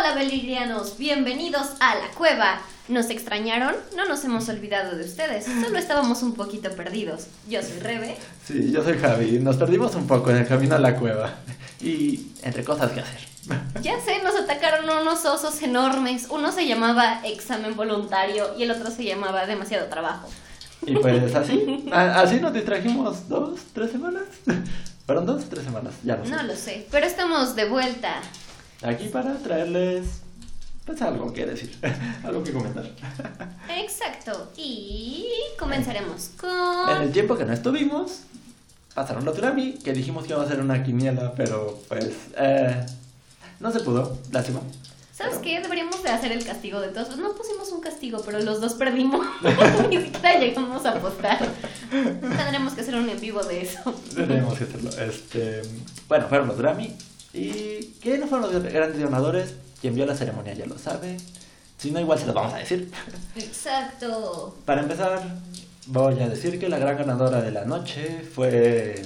Hola belirianos, bienvenidos a la cueva. ¿Nos extrañaron? No nos hemos olvidado de ustedes, solo estábamos un poquito perdidos. Yo soy Rebe. Sí, yo soy Javi. Nos perdimos un poco en el camino a la cueva. Y entre cosas que hacer. Ya sé, nos atacaron unos osos enormes. Uno se llamaba examen voluntario y el otro se llamaba demasiado trabajo. Y pues así, así nos distrajimos dos, tres semanas. Fueron dos, tres semanas, ya no sé. No lo sé, pero estamos de vuelta. Aquí para traerles, pues algo que decir, algo que comentar. Exacto, y comenzaremos En con... el tiempo que no estuvimos, pasaron los Grammy, que dijimos que iba a hacer una quiniela, pero pues eh, no se pudo, lástima. ¿Sabes Pero- qué? Deberíamos de hacer el castigo de todos. No pusimos un castigo, pero los dos perdimos. Ni siquiera llegamos a apostar. Tendremos que hacer un en vivo de eso. Tenemos que hacerlo. Este, bueno, fueron los Grammy. ¿Y qué no fueron los grandes ganadores? Quien vio la ceremonia ya lo sabe. Si no, igual se los vamos a decir. Exacto. Para empezar, voy a decir que la gran ganadora de la noche fue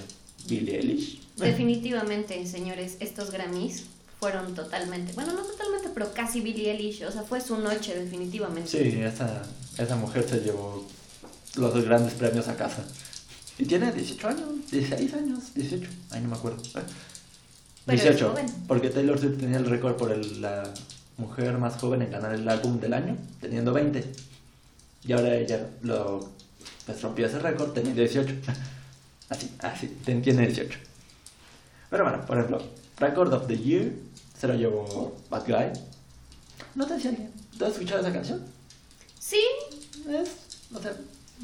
Billie Eilish. Definitivamente, señores, estos Grammys fueron totalmente, bueno, no totalmente, pero casi Billie Eilish. O sea, fue su noche, definitivamente. Sí, esa, esa mujer se llevó los dos grandes premios a casa. Y tiene 18 años, 16 años, 18, ay no me acuerdo. Pero es 18, joven. porque Taylor Swift tenía el récord por el- la mujer más joven en ganar el álbum del año, teniendo 20. Y ahora ella lo pues, rompió ese récord teniendo 18. Así, así, tiene 18. Pero bueno, por ejemplo, Record of the Year se lo llevó Bad Guy. ¿No te decía alguien? ¿Tú has escuchado esa canción? Sí, Es, o sea,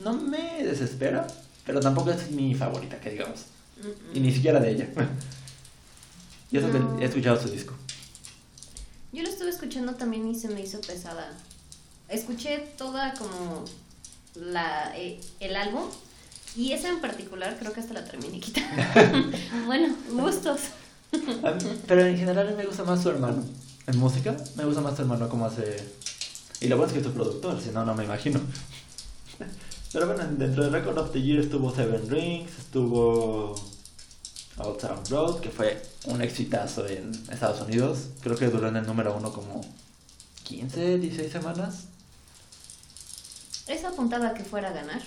no me desespera, pero tampoco es mi favorita, que digamos. Mm, Y ni siquiera de ella. Y eso No. que he escuchado su disco. yo lo estuve escuchando también y se me hizo pesada. Escuché toda como la, eh, el álbum y esa en particular creo que hasta la terminé quitando. bueno, gustos. Pero en general me gusta más su hermano. En música, me gusta más su hermano como hace... Y lo bueno es que es su productor, si no, no me imagino. Pero bueno, dentro de Record of the Year estuvo Seven Rings, estuvo Old Town Road, que fue un exitazo en Estados Unidos. Creo que duró en el número uno como 15, 16 semanas. Eso apuntaba a que fuera a ganar.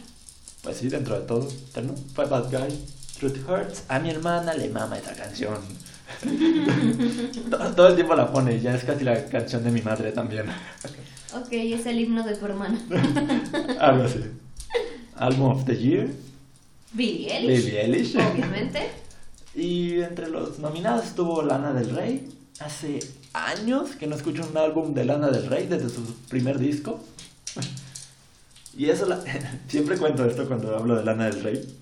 Pues sí, dentro de todo. No, fue Bad Guy. Truth Hurts. A mi hermana le mama esa canción. todo, todo el tiempo la pone, ya es casi la canción de mi madre también. Ok, es el himno de tu hermana. Algo así. Album of the Year. Billie Eilish. Billie Eilish. Obviamente. Y entre los nominados estuvo Lana del Rey. Hace años que no escucho un álbum de Lana del Rey desde su primer disco. Y eso, la- siempre cuento esto cuando hablo de Lana del Rey.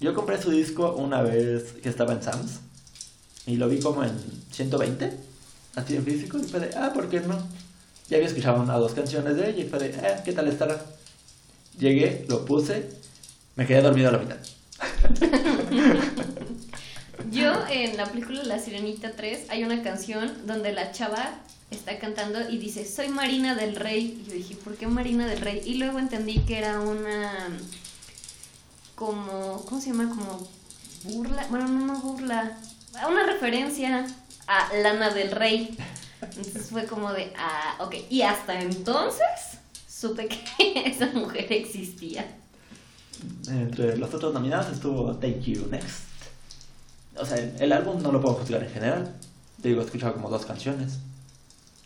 Yo compré su disco una vez que estaba en Sam's. Y lo vi como en 120, así en físico. Y fue de, ah, ¿por qué no? Ya había escuchado una o dos canciones de ella y fue de, ah, ¿qué tal estará? Llegué, lo puse, me quedé dormido a la mitad. Yo en la película La Sirenita 3 hay una canción donde la chava está cantando y dice, soy Marina del Rey. Y yo dije, ¿por qué Marina del Rey? Y luego entendí que era una... como... ¿cómo se llama? Como burla. Bueno, no, no burla. Una referencia a Lana del Rey. Entonces fue como de, ah, ok. Y hasta entonces supe que esa mujer existía. Entre los otros nominados estuvo Take You Next. O sea, el, el álbum no lo puedo juzgar en general. Te digo, he escuchado como dos canciones.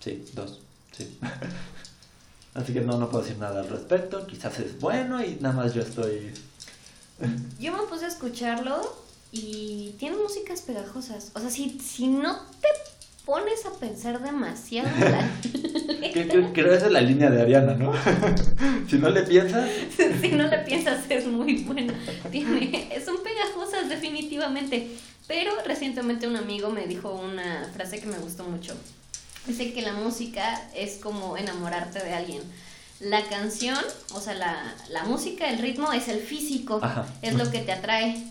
Sí, dos. Sí. Así que no, no puedo decir nada al respecto. Quizás es bueno y nada más yo estoy. Yo me puse a escucharlo y tiene músicas pegajosas. O sea, si, si no te pones a pensar demasiado, la- Creo que esa es la línea de Ariana, ¿no? si no le piensas. si no le piensas es muy bueno. Tiene, son pegajosas definitivamente. Pero recientemente un amigo me dijo una frase que me gustó mucho. Dice que la música es como enamorarte de alguien. La canción, o sea, la, la música, el ritmo es el físico, Ajá. es lo que te atrae.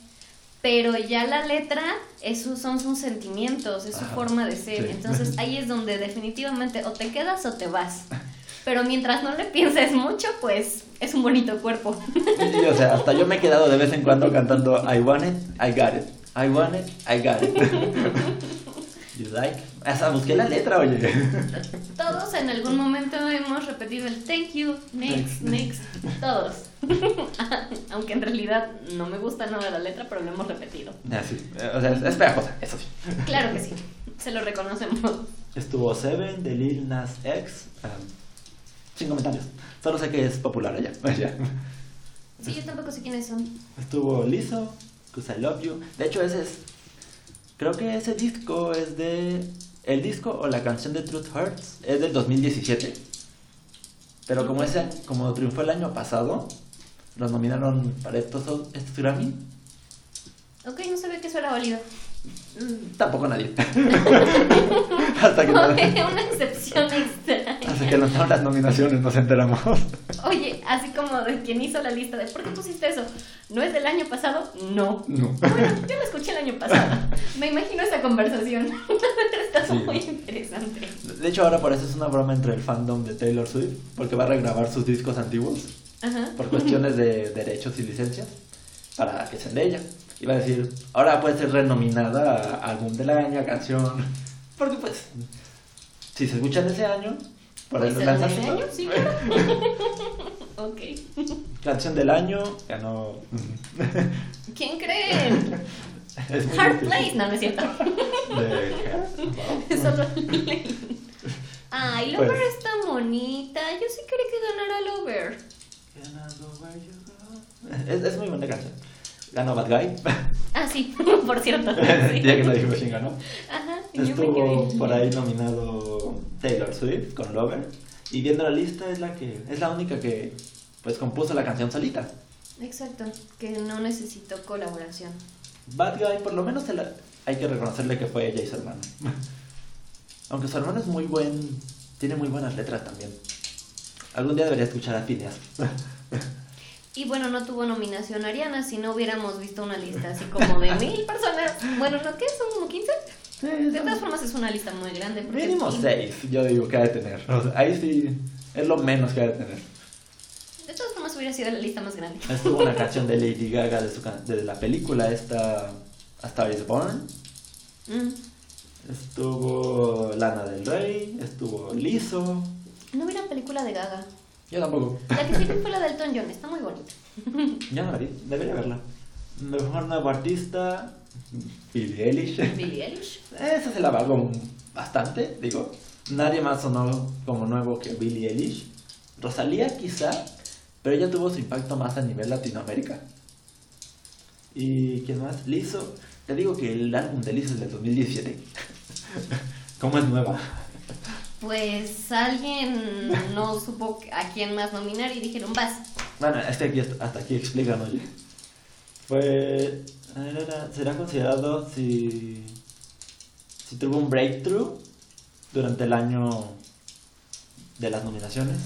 Pero ya la letra, esos son sus sentimientos, es su Ajá, forma de ser. sí. Entonces ahí es donde definitivamente o te quedas o te vas. Pero mientras no le pienses mucho, pues es un bonito cuerpo. Sí, o sea, hasta yo me he quedado de vez en cuando cantando I want it, I got it. I want it, I got it. Y dislike. Hasta busqué la letra, oye. Todos en algún momento hemos repetido el thank you, next, next, todos. Aunque en realidad no me gusta nada la letra, pero lo hemos repetido. Ah, sí. O sea, es pegajosa, eso sí. Claro que sí, se lo reconocemos. Estuvo Seven de Lil Nas X. um, sin comentarios. Solo sé que es popular allá. allá. Sí, yo tampoco sé quiénes son. Estuvo Lizzo, Cause I Love You. De hecho, ese es. Creo que ese disco es de. El disco o la canción de Truth Hurts es del 2017. Pero como ese como triunfó el año pasado, los nominaron para estos, estos Grammy. Ok, no sabía que eso era válido. Mm, Tampoco nadie. hasta, que no- Una excepción extraña. hasta que lanzaron las nominaciones nos enteramos. Oye, así como de quien hizo la lista de ¿por qué pusiste eso? ¿No es del año pasado? No. No. Bueno, yo lo escuché el año pasado. Me imagino esa conversación. Está Sí. muy interesante. De hecho, ahora por eso es una broma entre el fandom de Taylor Swift, porque va a regrabar sus discos antiguos Ajá. por cuestiones de derechos y licencias para que sean de ella. Y va a decir, ahora puede ser renominada a álbum del año, a canción, porque pues, si se escucha en ese año, Pues el del año, sí, claro. Ok. canción del año, ganó. ¿Quién cree? es muy Hard difícil. Place. No, no es cierto. De- Solo leí. Ay, Lover Pues. está bonita. Yo sí quería que ganara Lover. Es, es muy buena canción. Ganó Bad Guy. Ah, sí, por cierto. Sí. ya que no dijimos quién ganó. Ajá, Estuvo por ahí nominado Taylor Swift con Lover. Y viendo la lista es la que es la única que pues compuso la canción solita. Exacto, que no necesito colaboración. Bad Guy por lo menos hay que reconocerle que fue ella y su hermano. Aunque su hermano es muy buen, tiene muy buenas letras también. Algún día debería escuchar a Phineas. Y bueno, no tuvo nominación Ariana si no hubiéramos visto una lista así como de mil personas. Bueno, ¿no qué? ¿Son como 15? De todas formas es una lista muy grande. Mínimo es- seis, yo digo que ha de tener. O sea, ahí sí es lo menos que ha de tener. De todas formas hubiera sido la lista más grande. Estuvo una canción de Lady Gaga de, su can- de la película esta A Star is Born. Mm. Estuvo Lana del Rey, estuvo Lizzo. No la película de Gaga. Yo tampoco. La que sí fue la del Elton John, está muy bonita. Ya no la vi, debería verla. Mejor nuevo artista, Billie Eilish. Billie Eilish. Esa se la valgo bastante, digo. Nadie más sonó como nuevo que Billie Eilish. Rosalía quizá, pero ella tuvo su impacto más a nivel Latinoamérica. ¿Y quién más? Lizzo. Te digo que el álbum de Lizzo es del 2017. ¿Cómo es nueva? Pues alguien no supo a quién más nominar y dijeron, vas. Bueno, aquí, hasta aquí explican, oye. Fue... ¿Será considerado si... si tuvo un breakthrough durante el año de las nominaciones?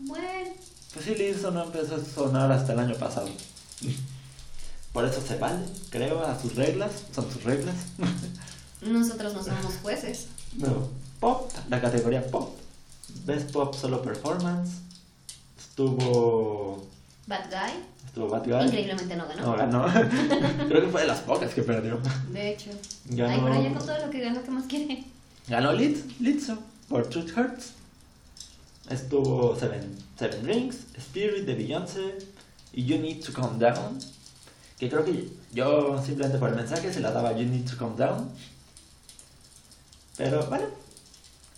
Bueno, Pues sí, Lizzo no empezó a sonar hasta el año pasado. Por eso se vale, creo, a sus reglas. Son sus reglas. nosotros no somos jueces. No. Pop, la categoría pop. Best Pop Solo Performance. Estuvo... Bad Guy. Estuvo Bad Guy. Increíblemente no ganó. No, ganó. Creo que fue de las pocas que perdió. De hecho. Ganó- Ay, pero ya con todo lo que ganó, ¿qué más quiere? Ganó Liz, Lizzo por Truth Hurts. Estuvo Seven, Seven Rings, Spirit de Beyoncé y You Need to Calm Down. Que creo que yo simplemente por el mensaje se la daba You Need to Calm Down. Pero bueno,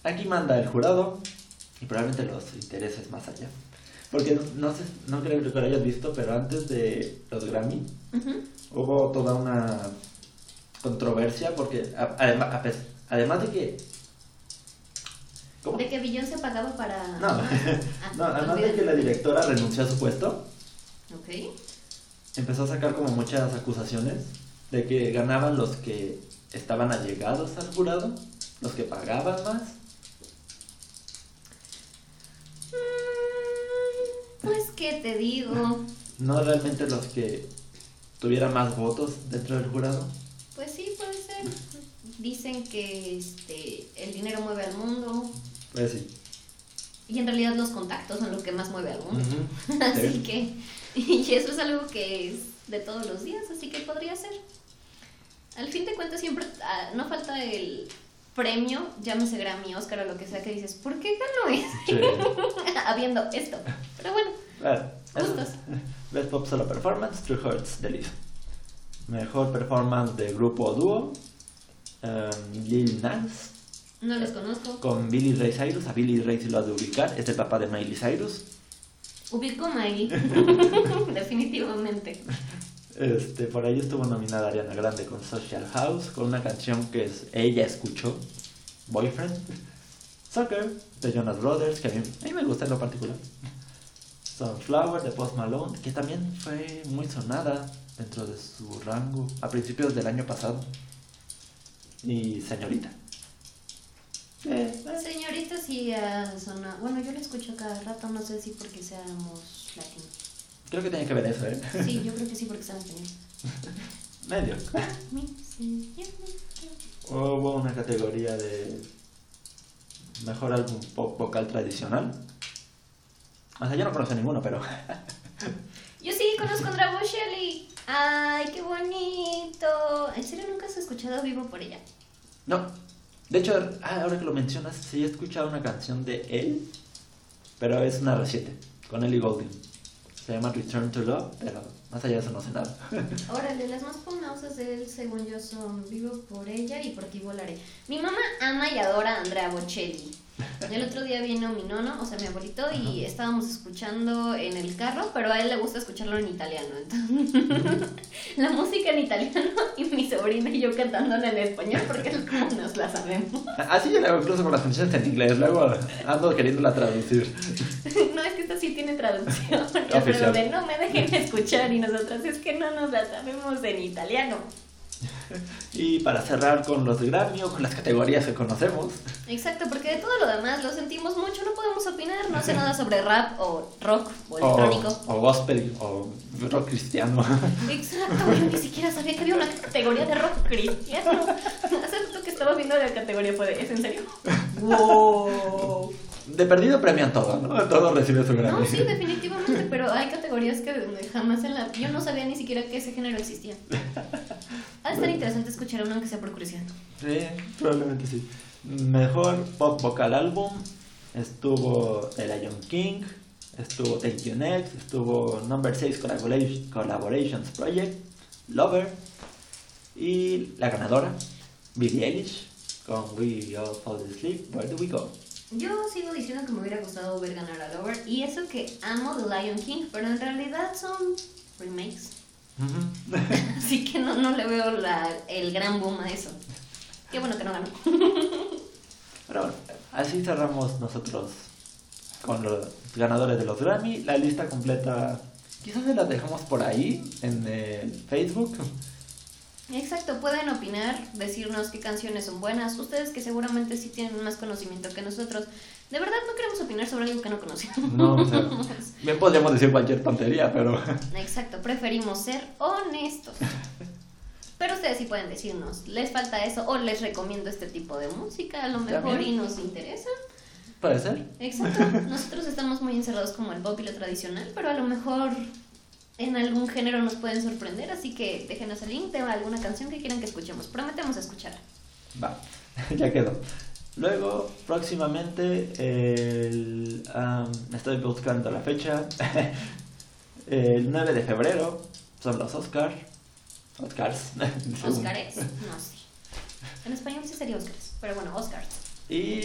aquí manda el jurado y probablemente los intereses más allá. Porque no, no sé, no creo que lo hayas visto, pero antes de los Grammy hubo toda una controversia porque a- además de que ¿Cómo? De que Beyoncé pagaba para... No, Ah, no, además de que la directora renunció a su puesto, Ok. empezó a sacar como muchas acusaciones de que ganaban los que estaban allegados al jurado, los que pagaban más. ¿Qué te digo? No realmente los que tuvieran más votos dentro del jurado. Pues sí, puede ser. Dicen que este, el dinero mueve al mundo Pues sí. y en realidad los contactos son lo que más mueve al mundo. Así Sí. que, y eso es algo que es de todos los días, así que podría ser. Al fin de cuentas siempre ah, no falta el premio, llámese Grammy, Oscar o lo que sea, que dices, ¿por qué ganó? Sí. Habiendo esto. Pero bueno, Claro. Gustos. Best Pop Solo Performance, True Hearts de. Mejor performance de grupo o dúo, um, Lil Nas no los conozco. con Billy Ray Cyrus. A Billy Ray si lo has de ubicar, es el papá de Miley Cyrus. Ubico a Maggie. Definitivamente. Este, por ahí estuvo nominada Ariana Grande con Social House, con una canción que es, ella escuchó, Boyfriend. Soccer, de Jonas Brothers, que a mí, a mí me gusta en lo particular. Sunflower, de Post Malone, que también fue muy sonada dentro de su rango a principios del año pasado. Y Señorita. Eh, eh, Señorita, sí ha sonado. Bueno, yo la escucho cada rato, no sé si porque seamos latinos. creo que tiene que ver eso, ¿eh? Sí, yo creo que sí porque están español. Medio. Hubo una categoría de mejor álbum pop vocal tradicional. O sea, yo no conozco ninguno, pero Yo sí conozco a Andrea Bocelli. Ay, qué bonito. ¿En serio nunca has escuchado Vivo por ella? no. De hecho, ah, ahora que lo mencionas, sí he escuchado una canción de él, pero es una reciente, con Ellie Goulding. Se llama Return to Love, pero más allá de eso no sé nada. Órale, las más famosas de él, según yo, son Vivo por ella y Por ti volaré. Mi mamá ama y adora a Andrea Bocelli. El otro día vino mi nono, o sea, mi abuelito, y estábamos escuchando en el carro, pero a él le gusta escucharlo en italiano. Entonces, la música en italiano y mi sobrina y yo cantándola en español porque es como nos la sabemos. Así yo hago incluso con las canciones en inglés, luego ando queriéndola traducir. No, es que esta sí tiene traducción, pero de no me dejen escuchar y nosotras es que no nos la sabemos en italiano. Y para cerrar con los de Grammy o con las categorías que conocemos, Exacto, porque de todo lo demás lo sentimos mucho, no podemos opinar, no sé nada sobre rap o rock o o, electrónico. o gospel o rock cristiano. Exacto, yo ni siquiera sabía que había una categoría de rock cristiano. Hace rato que estaba viendo la categoría fue de, ¿es en serio? Wow. De perdido premian todo, ¿no? Todo recibe su Grammy. No, sí, definitivamente, pero hay categorías que jamás en la... Yo no sabía ni siquiera que ese género existía. Ha de estar interesante escuchar uno aunque sea por curiosidad. Sí, probablemente sí. Mejor pop vocal álbum estuvo The Lion King, estuvo Thank You Next, estuvo Number 6 Collaboration- Collaborations Project, Lover y la ganadora, Billie Eilish con We All Fall Asleep, Where Do We Go? Yo sigo diciendo que me hubiera gustado ver ganar a Lover y eso que amo The Lion King, pero en realidad son remakes. Así que no, no le veo la, el gran boom a eso. Qué bueno que no ganó. Pero bueno, así cerramos nosotros con los ganadores de los Grammy. La lista completa, quizás se la dejamos por ahí en el Facebook. Exacto, pueden opinar, decirnos qué canciones son buenas. Ustedes que seguramente sí tienen más conocimiento que nosotros. De verdad no queremos opinar sobre algo que no conocemos. No, o sea, bien podríamos decir cualquier tontería, pero Exacto, preferimos ser honestos. Pero ustedes sí pueden decirnos, les falta eso o les recomiendo este tipo de música, a lo mejor y nos interesa. puede ser. Exacto, nosotros estamos muy encerrados como el pop y lo tradicional, pero a lo mejor en algún género nos pueden sorprender, así que déjenos el link de alguna canción que quieran que escuchemos. Prometemos escucharla. Va, ya quedó. Luego, próximamente, el, am, estoy buscando la fecha. el 9 de febrero son los Oscars. Oscars. ¿Oscars? No sé. En español sí sería Oscars, pero bueno, Oscars. Y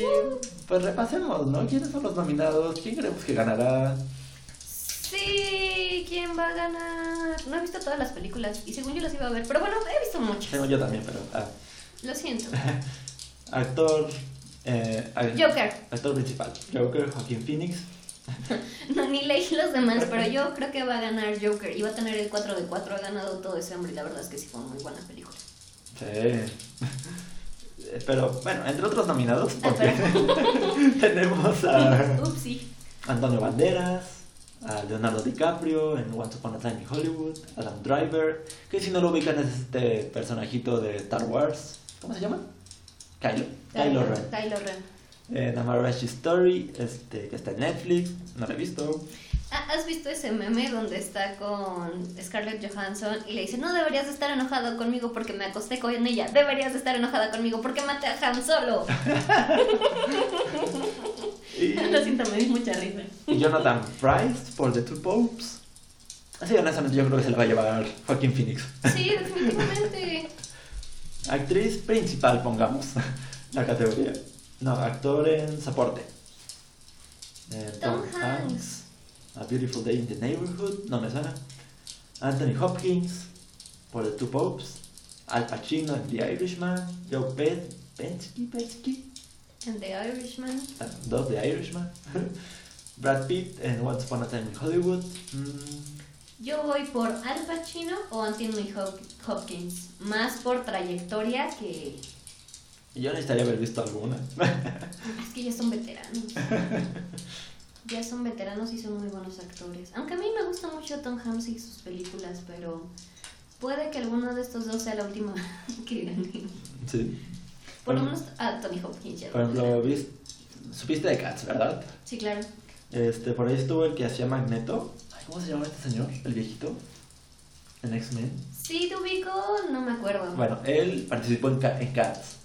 pues repasemos, ¿no? ¿Quiénes son los nominados? ¿Quién creemos que ganará? Sí, ¿quién va a ganar? No he visto todas las películas y según yo las iba a ver, pero bueno, he visto muchas. Tengo yo también, pero. ah, Lo siento. actor. eh, Joker. Actor principal. Joker, Joaquín Phoenix. No, ni leí los demás, pero yo creo que va a ganar Joker. Y va a tener el 4 de 4. Ha ganado todo ese hombre y la verdad es que sí fue muy buena película. Sí. Pero bueno, entre otros nominados, Ah, porque tenemos a Upsi. Antonio Banderas, a Leonardo DiCaprio en Once Upon a Time in Hollywood, Adam Driver, que si no lo ubican es este personajito de Star Wars, ¿cómo se llama? Kylo, Kylo Ren. Kylo Ren. En A Marriage Story, este, que está en Netflix, no lo he visto. Ah, ¿Has visto ese meme donde está con Scarlett Johansson y le dice, no deberías de estar enojado conmigo porque me acosté con ella, deberías de estar enojada conmigo porque maté a Han Solo? Y, Lo siento, me di mucha risa. y Jonathan Price por The Two Popes. Así, honestamente, yo creo que se la va a llevar Joaquín Phoenix. Sí, definitivamente. Actriz principal, pongamos la categoría. No, actor en soporte. Eh, Tom Hanks. A Beautiful Day in the Neighborhood, no me suena. Anthony Hopkins por The Two Popes. Al Pacino en The Irishman. Joe Pe- Pesci, Pesci, En The Irishman. ah, dos The Irishman. Brad Pitt en Once Upon a Time in Hollywood. Mm, Yo voy por Al Pacino o Anthony Hop- Hopkins. Más por trayectoria que. yo necesitaría haber visto alguna. Es que ya son veteranos. Ya son veteranos y son muy buenos actores. Aunque a mí me gusta mucho Tom Hanks y sus películas, pero puede que alguno de estos dos sea la última que gane. sí. Por lo menos a Tony Hopkins ya. Por ejemplo, ¿viste? supiste de Cats, ¿verdad? Sí, claro. Este, por ahí estuvo el que hacía Magneto. Ay, ¿Cómo se llama este señor? El viejito. En X-Men. Sí, te ubico, no me acuerdo. Bueno, él participó en Cats.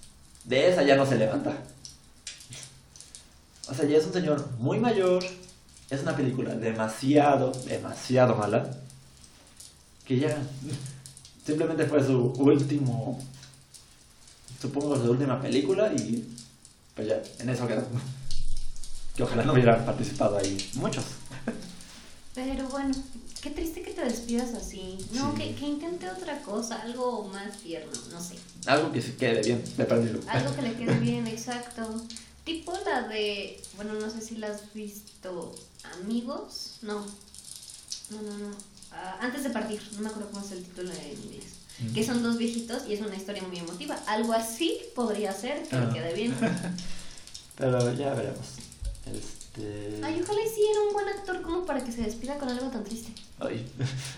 De esa ya no se levanta. O sea, ya es un señor muy mayor. Es una película demasiado, demasiado mala. Que ya simplemente fue su último, supongo su última película y pues ya, en eso quedó. Que ojalá no hubieran participado ahí muchos. Pero bueno, qué triste que te despidas así. No, Sí. que, que intente otra cosa, algo más tierno, no sé. Algo que se quede bien, de perdido. Algo que le quede bien, exacto. Tipo la de, bueno, no sé si la has visto, Amigos, no. No, no, no. Ah, antes de partir, no me acuerdo cómo es el título en inglés. Mm. Que son dos viejitos y es una historia muy emotiva. Algo así podría ser que Ah. le quede bien. Pero ya veremos. Este... Ay, ojalá y sí era un buen actor como para que se despida con algo tan triste. Ay,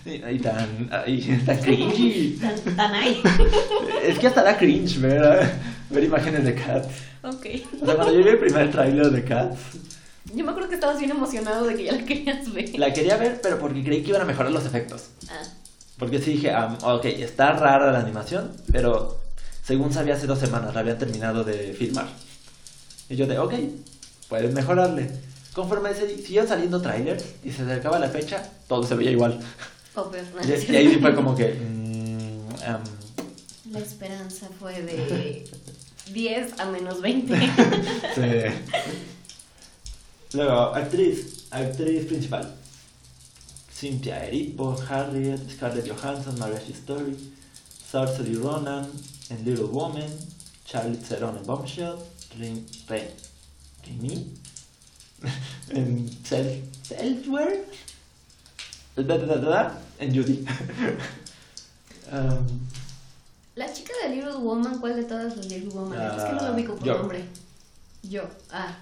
ay, tan, ay, tan cringy. Tan, tan ahí. Es que hasta da cringe ver, ver imágenes de Cats. ok. O sea, cuando yo vi el primer tráiler de Cats, Yo me acuerdo que estabas bien emocionado de que ya la querías ver. la quería ver, pero porque creí que iban a mejorar los efectos. Ah, Porque sí dije, ah, ok, está rara la animación, pero según sabía hace dos semanas, la habían terminado de filmar. Y yo de, ok, puedes mejorarle. Conforme se siguieron saliendo trailers y se acercaba la fecha, todo se veía igual. Y, y ahí sí fue como que... mm, am, La esperanza fue de 10 a menos 20. sí. Luego, actriz, actriz principal. Cynthia Erivo, Harriet, Scarlett Johansson, Marriage Story, Saoirse Ronan en Little Woman, Charlotte Theron en Bombshell, Rin, Ren, Rini en Self, en Judy. Um, La chica de Little Woman, ¿cuál de todas las Little Woman? es que no Ah, lo ubico por yo. nombre. Yo. Ah,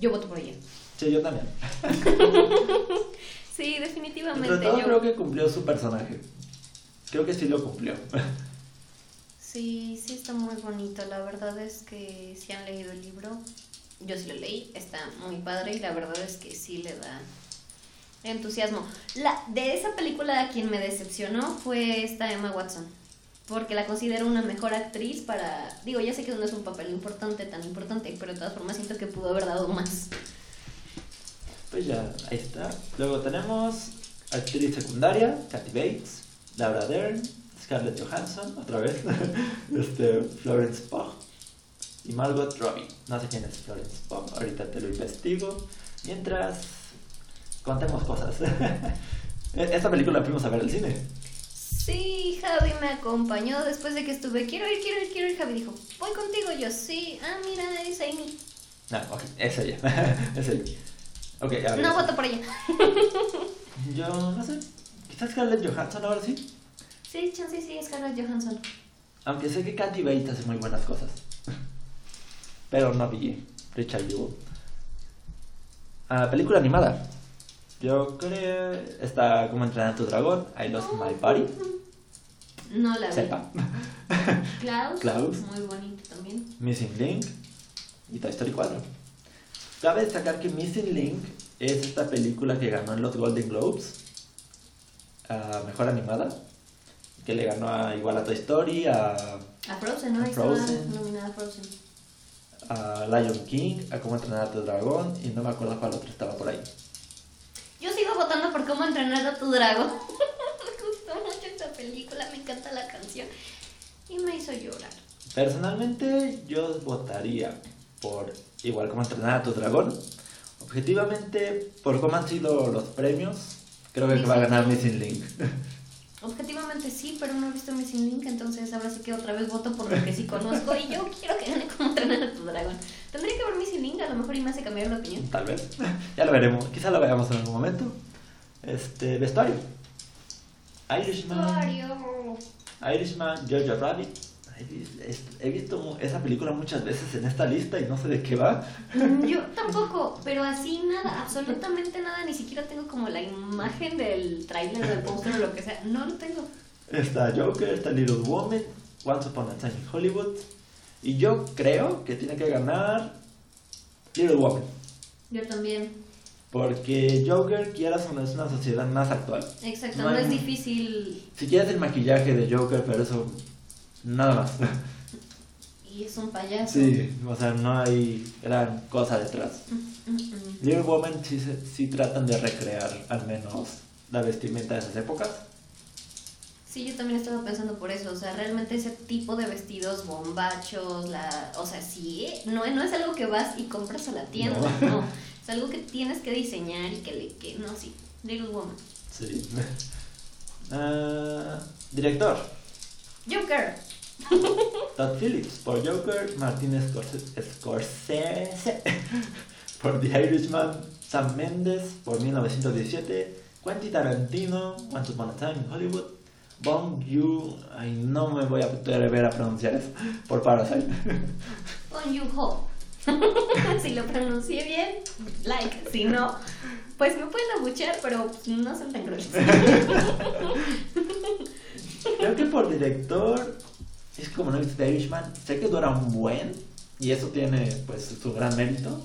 yo voto por ella. sí, yo también. Sí, definitivamente. Entre todo yo. creo que cumplió su personaje. Creo que sí lo cumplió. Sí, sí está muy bonito. La verdad es que si han leído el libro, yo sí lo leí, está muy padre y la verdad es que sí le da entusiasmo. La, de esa película a quien me decepcionó fue esta Emma Watson. Porque la considero una mejor actriz para... Digo, ya sé que no es un papel importante, tan importante, pero de todas formas siento que pudo haber dado más. Pues ya, ahí está. Luego tenemos actriz secundaria, Kathy Bates, Laura Dern, Scarlett Johansson, otra vez, este, Florence Pugh y Margot Robbie. No sé quién es Florence Pugh, ahorita te lo investigo. Mientras, contemos cosas. Esta película la fuimos a ver al cine. Sí, Javi me acompañó después de que estuve, quiero ir, quiero ir, quiero ir. Javi dijo, voy contigo. Yo, sí, ah, mira, es Amy. No, ok, es ella. es ella. Ok, a ver. No voto por ella. Yo no sé. Quizás Scarlett Johansson ahora sí. Sí, chance sí, es Scarlett Johansson. Aunque sé que Kathy Bates hace muy buenas cosas. Pero no vi Richard Jewell. Ah, película animada. Yo creo. Está como entrenar a tu dragón. I lost my body. No la vi. Sepa. Klaus. Klaus. Muy bonito también. Missing Link. Y Toy Story 4. Cabe destacar que Missing Link es esta película que ganó en los Golden Globes a Mejor Animada, que le ganó a, igual a Toy Story, a, A Frozen, ¿no? A Frozen. nominada Frozen. a Lion King, a Cómo entrenar a tu dragón y no me acuerdo cuál otro estaba por ahí. Yo sigo votando por cómo entrenar a tu dragón. me gustó mucho esta película, me encanta la canción. Y me hizo llorar. Personalmente yo votaría por igual Cómo entrenar a tu dragón. Objetivamente, por cómo han sido los premios, creo que va a ganar Missing Link. Objetivamente sí, pero no he visto Missing Link, entonces ahora sí que otra vez voto por lo que sí conozco y yo quiero que gane cómo entrenar a tu dragón. Tendría que ver Missing Link, a lo mejor y me hace cambiar de opinión. Tal vez. Ya lo veremos. Quizá lo veamos en algún momento. Este, vestuario. Irishman. Mario. Irishman, Georgia Rabbit. He visto esa película muchas veces en esta lista y no sé de qué va. Mm, Yo tampoco, pero así nada, absolutamente nada, ni siquiera tengo como la imagen del tráiler del póster o lo que sea, no lo tengo. Está Joker, está Little Woman, Once Upon a Time in Hollywood. Y yo creo que tiene que ganar Little Woman. Yo también. Porque Joker, quieras o no, es una sociedad más actual. Exacto, No es difícil Si quieres el maquillaje de Joker, pero eso, nada más. y es un payaso. Sí, o sea, no hay gran cosa detrás. Mm, mm, mm. Little Woman sí, sí tratan de recrear al menos la vestimenta de esas épocas. Sí, yo también estaba pensando por eso, o sea, realmente ese tipo de vestidos bombachos, la, o sea, sí, no, no es algo que vas y compras a la tienda, No. no, es algo que tienes que diseñar y que le, que, no, sí, Little Woman. Sí. Ah, director, Joker, Todd Phillips por Joker, Martin Scorsese, por The Irishman, Sam Mendes por 1917, Quentin Tarantino, Once Upon a Time in Hollywood, Bong Joon, ay no me voy a atrever a pronunciar eso, por Parasite. Bon Joon-ho. si lo pronuncié bien, like, si no, pues me pueden abuchear, pero no son tan crueles. Creo que por director, es que como no he visto The Irishman, sé que dura un buen, y eso tiene pues su gran mérito.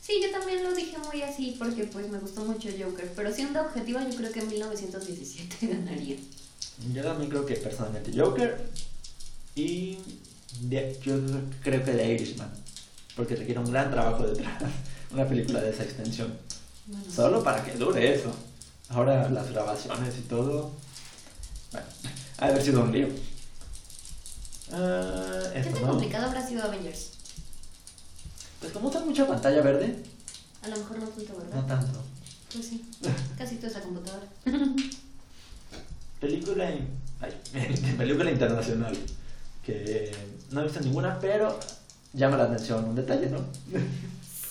Sí, yo también lo dije muy así porque pues me gustó mucho Joker, pero siendo objetiva yo creo que en 1917 ganaría. Yo también creo que personalmente Joker y de- yo creo que The Irishman, porque requiere un gran trabajo detrás, una película de esa extensión, Bueno, solo para que dure eso. Ahora las grabaciones y todo, bueno, ha de haber sido un lío. Ah, ¿Qué tan no. complicado habrá sido Avengers? Pues como usan mucha pantalla verde, A lo mejor no tanto, ¿verdad? no tanto. Pues sí, casi toda esa computadora. Película, in- ay, película internacional, que no he visto ninguna, pero llama la atención un detalle, ¿no?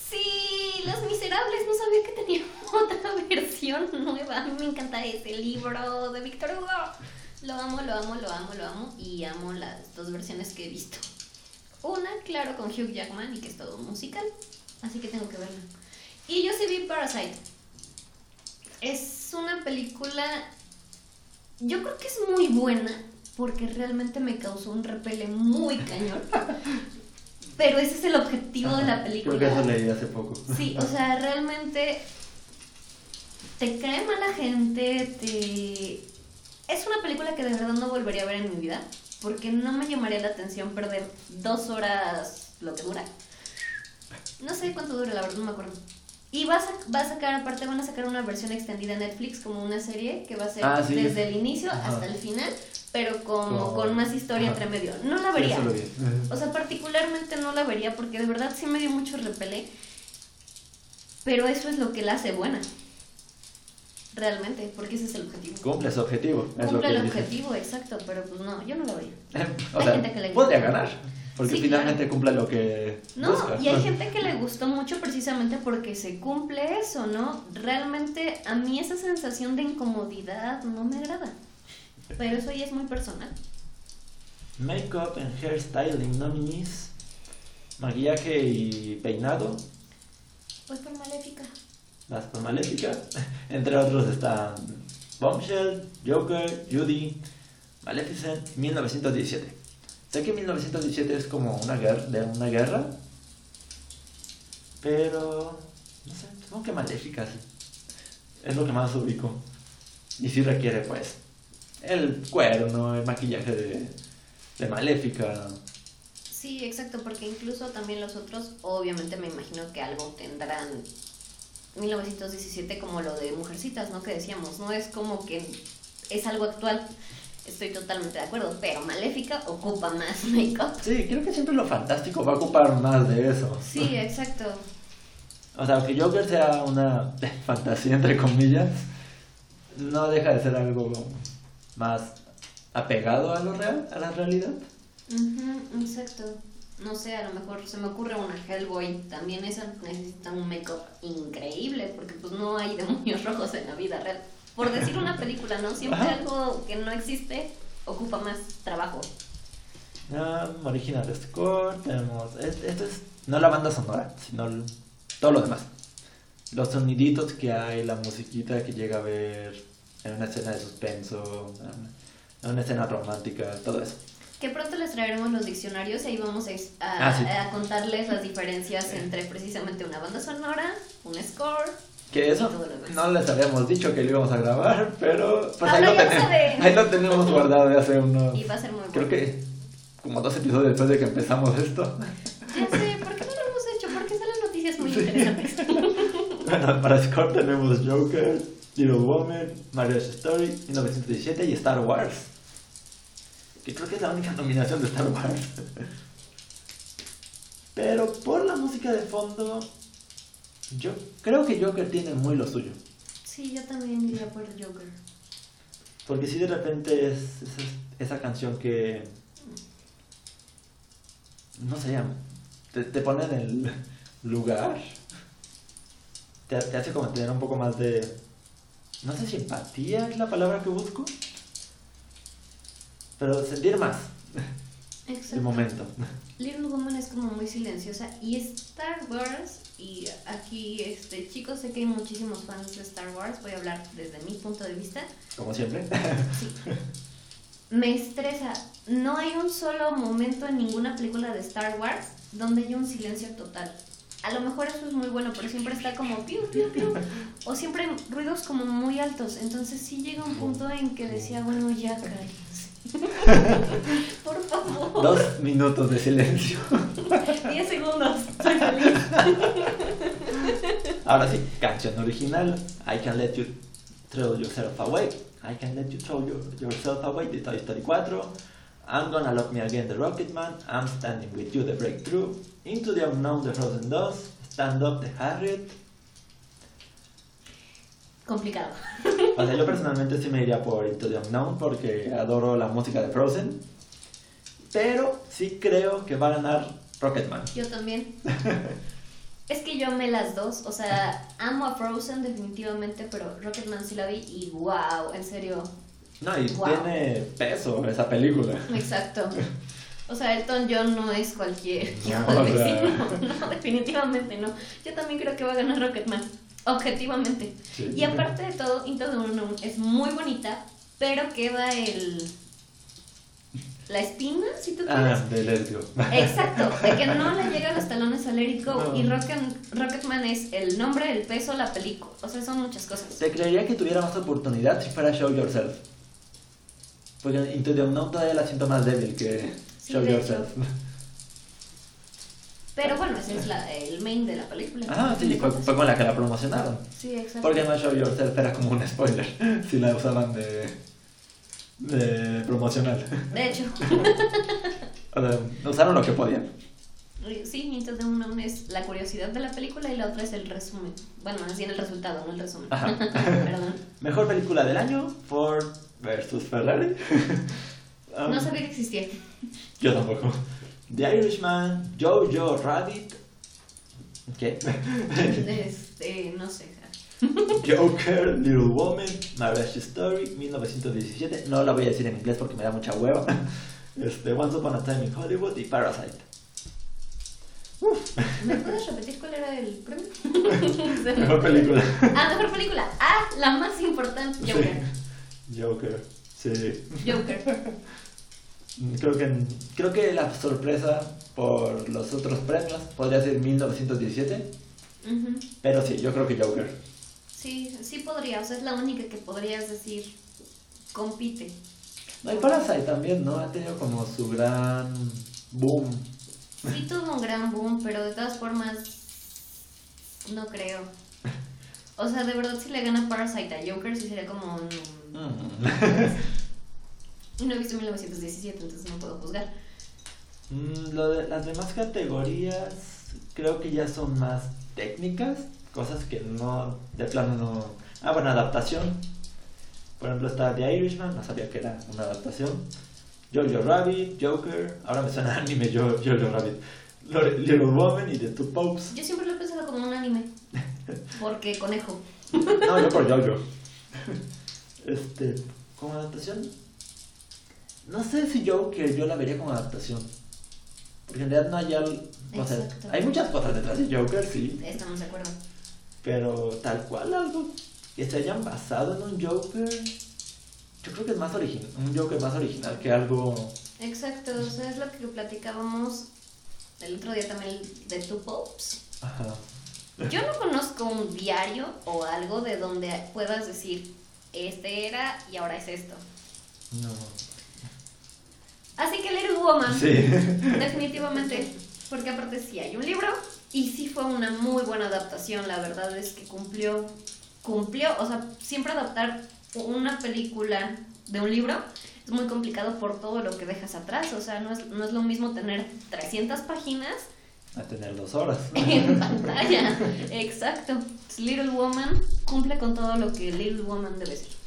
Sí, Los Miserables, no sabía que tenía otra versión nueva. Me encanta ese libro de Víctor Hugo. Lo amo, lo amo, lo amo, lo amo y amo las dos versiones que he visto. Una, claro, con Hugh Jackman y que es todo musical, así que tengo que verla. Y yo sí vi Parasite. Es una película, yo creo que es muy buena porque realmente me causó un repele muy cañón. Pero ese es el objetivo de la película. Creo que eso leí hace poco. Sí, o sea, realmente te cae mala gente, te... Es una película que de verdad no volvería a ver en mi vida, porque no me llamaría la atención perder dos horas lo que dura. No sé cuánto dura, la verdad no me acuerdo. Y va a, sac- va a sacar, aparte van a sacar una versión extendida en Netflix, como una serie que va a ser Ah, sí. desde el inicio Ajá. hasta el final, pero como Con- con más historia Ajá. entre medio. No la vería. O sea, particularmente no la vería porque de verdad sí me dio mucho repele. Pero eso es lo que la hace buena. Realmente, porque ese es el objetivo. Cumple su objetivo. es lo Cumple que el dice. objetivo, exacto, pero pues no, yo no la vería. o Hay sea, gente que le podría ganar. Porque Sí, finalmente claro. cumple lo que No, busca. y hay gente que le gustó mucho precisamente porque se cumple eso, ¿no? Realmente a mí esa sensación de incomodidad no me agrada. Pero eso ya es muy personal. Makeup and hairstyling nominees. Maquillaje y peinado. Pues por maléfica. Las Maléfica. Entre otros están Bombshell, Joker, Judy, Maleficent, 1917. Sé que 1917 es como una guerra, de una guerra, pero no sé, supongo que Maléfica es lo que más ubico. Y sí requiere, pues, el cuerno, el maquillaje de, de Maléfica. Sí, exacto, porque incluso también los otros, obviamente me imagino que algo tendrán 1917 como lo de Mujercitas, ¿no? Que decíamos, no es como que es algo actual. Estoy totalmente de acuerdo, pero Maléfica ocupa más make-up. Sí, creo que siempre lo fantástico va a ocupar más de eso. Sí, exacto. O sea, que Joker sea una fantasía, entre comillas, no deja de ser algo más apegado a lo real, a la realidad. Ujú, exacto. No sé, a lo mejor se me ocurre una Hellboy. También esa necesita un make-up increíble porque pues no hay demonios rojos en la vida real. Por decir una película, ¿no? Siempre Ajá. algo que no existe ocupa más trabajo. Um, original score, tenemos. es- Esto es no la banda sonora, sino el- todo lo demás. Los soniditos que hay, la musiquita que llega a ver en una escena de suspenso, en una escena romántica, todo eso. Que pronto les traeremos los diccionarios y ahí vamos a, a- Ah, sí. a contarles las diferencias entre precisamente una banda sonora, un score. Que eso no les habíamos dicho que lo íbamos a grabar, pero pues ahí, lo tenemos, ahí lo tenemos guardado de hace unos. Y va a ser muy bueno. Creo que como dos episodios después de que empezamos esto. Ya sé, ¿por qué no lo hemos hecho? Porque salen noticias muy interesantes. Bueno, para Score tenemos Joker, Little Woman, Marriage Story, 1917 y Star Wars. Que creo que es la única nominación de Star Wars. Pero por la música de fondo, yo creo que Joker tiene muy lo suyo. Sí, yo también diría por Joker. Porque si de repente es, es- esa canción que... No sé, te, te pone en el lugar. Te, te hace como tener un poco más de... No sé si empatía es la palabra que busco. Pero sentir más el Exacto. momento. Little Woman es como muy silenciosa y Star Wars y aquí este chicos sé que hay muchísimos fans de Star Wars voy a hablar desde mi punto de vista Como siempre. sí. me estresa no hay un solo momento en ninguna película de Star Wars donde haya un silencio total a lo mejor eso es muy bueno pero siempre está como piu piu piu o siempre hay ruidos como muy altos entonces sí llega un punto en que decía bueno ya cállense por favor Dos minutos de silencio. 10 segundos. Soy feliz. Ahora sí, canción original. I can let you throw yourself away. I can let you throw your- yourself away de Toy Story 4. I'm gonna love me again, The Rocketman. I'm standing with you, The Breakthrough. Into the unknown, The Frozen 2. Stand up, The Harriet. Complicado. O sea, yo personalmente sí me iría por Into the Unknown porque adoro la música de Frozen. Pero sí creo que va a ganar Rocketman. Yo también. Es que yo amé las dos. O sea, amo a Frozen definitivamente, pero Rocketman sí la vi y wow, en serio. No, y Wow. tiene peso esa película. Exacto. O sea, Elton John no es cualquier hijo No, de sea. No, definitivamente no. Yo también creo que va a ganar Rocketman. Objetivamente. Sí. Y aparte de todo, Into the Unknown es muy bonita, pero queda el. La espina, si tú quieres. Ah, de Let's Go. Exacto, de que no le llegan los talones a Let It Go. No. Y Rocket, Rocketman es el nombre, el peso, la película. O sea, son muchas cosas. Te creería que tuviera más oportunidad si fuera Show Yourself. Porque Into the Unknown todavía la siento más débil que Sí, Show Yourself. Pero bueno, ese es la, el main de la película. Ah, sí, fue, fue con la que la promocionaron. Sí, exacto. Porque no Show Yourself era como un spoiler. Si la usaban de, de promocional. De hecho, O sea, usaron lo que podían. sí, Into the Unknown es la curiosidad de la película y la otra es el resumen. Bueno, más bien el resultado, no el resumen. Ajá. Perdón. Mejor película del año, Ford versus Ferrari. Um, No sabía que existía. Yo tampoco. The Irishman, Jojo Rabbit. ¿Qué? Este, no sé. Joker, Little Woman, Marriage Story, 1917. No la voy a decir en inglés porque me da mucha hueva. Este, Once Upon a Time in Hollywood y Parasite. ¿Me puedes repetir cuál era el premio? Mejor película. Ah, mejor película. Ah, la más importante. Joker. Sí. Joker. Sí. Joker. Creo que, creo que la sorpresa por los otros premios podría ser 1917. Ujú. Pero sí, yo creo que Joker. Sí, sí podría, o sea, es la única que podrías decir compite. No, y Parasite también, ¿no? Ha tenido como su gran boom. Sí tuvo un gran boom, pero de todas formas no creo. O sea, de verdad si le gana Parasite a Joker sí sería como un... Mm. Y no he visto 1917, entonces no puedo juzgar. Mm, lo de, las demás categorías creo que ya son más técnicas, cosas que no, de plano no... Ah, bueno, adaptación. Por ejemplo está The Irishman, no sabía que era una adaptación. Jojo Rabbit, Joker, ahora me suena anime Jo- Jojo Rabbit. Little Woman y The Two Popes. Yo siempre lo he pensado como un anime. Porque conejo. No, yo por Jojo. Este, como adaptación. No sé si Joker yo la vería como adaptación. Porque en realidad no hay algo. O sea, Exacto. hay muchas cosas detrás de Joker, sí. Estamos de acuerdo. Pero tal cual algo que se hayan basado en un Joker. Yo creo que es más original. Un Joker más original que algo. Exacto, o sea, es lo que platicábamos el otro día también de Two Popes. Ajá. Yo no conozco un diario o algo de donde puedas decir, este era y ahora es esto. No. Así que Little Woman, Sí. definitivamente, porque aparte sí hay un libro y sí fue una muy buena adaptación, la verdad es que cumplió, cumplió, o sea, siempre adaptar una película de un libro es muy complicado por todo lo que dejas atrás, o sea, no es, no es lo mismo tener 300 páginas A tener dos horas. en pantalla. Exacto. Little Woman cumple con todo lo que Little Woman debe ser.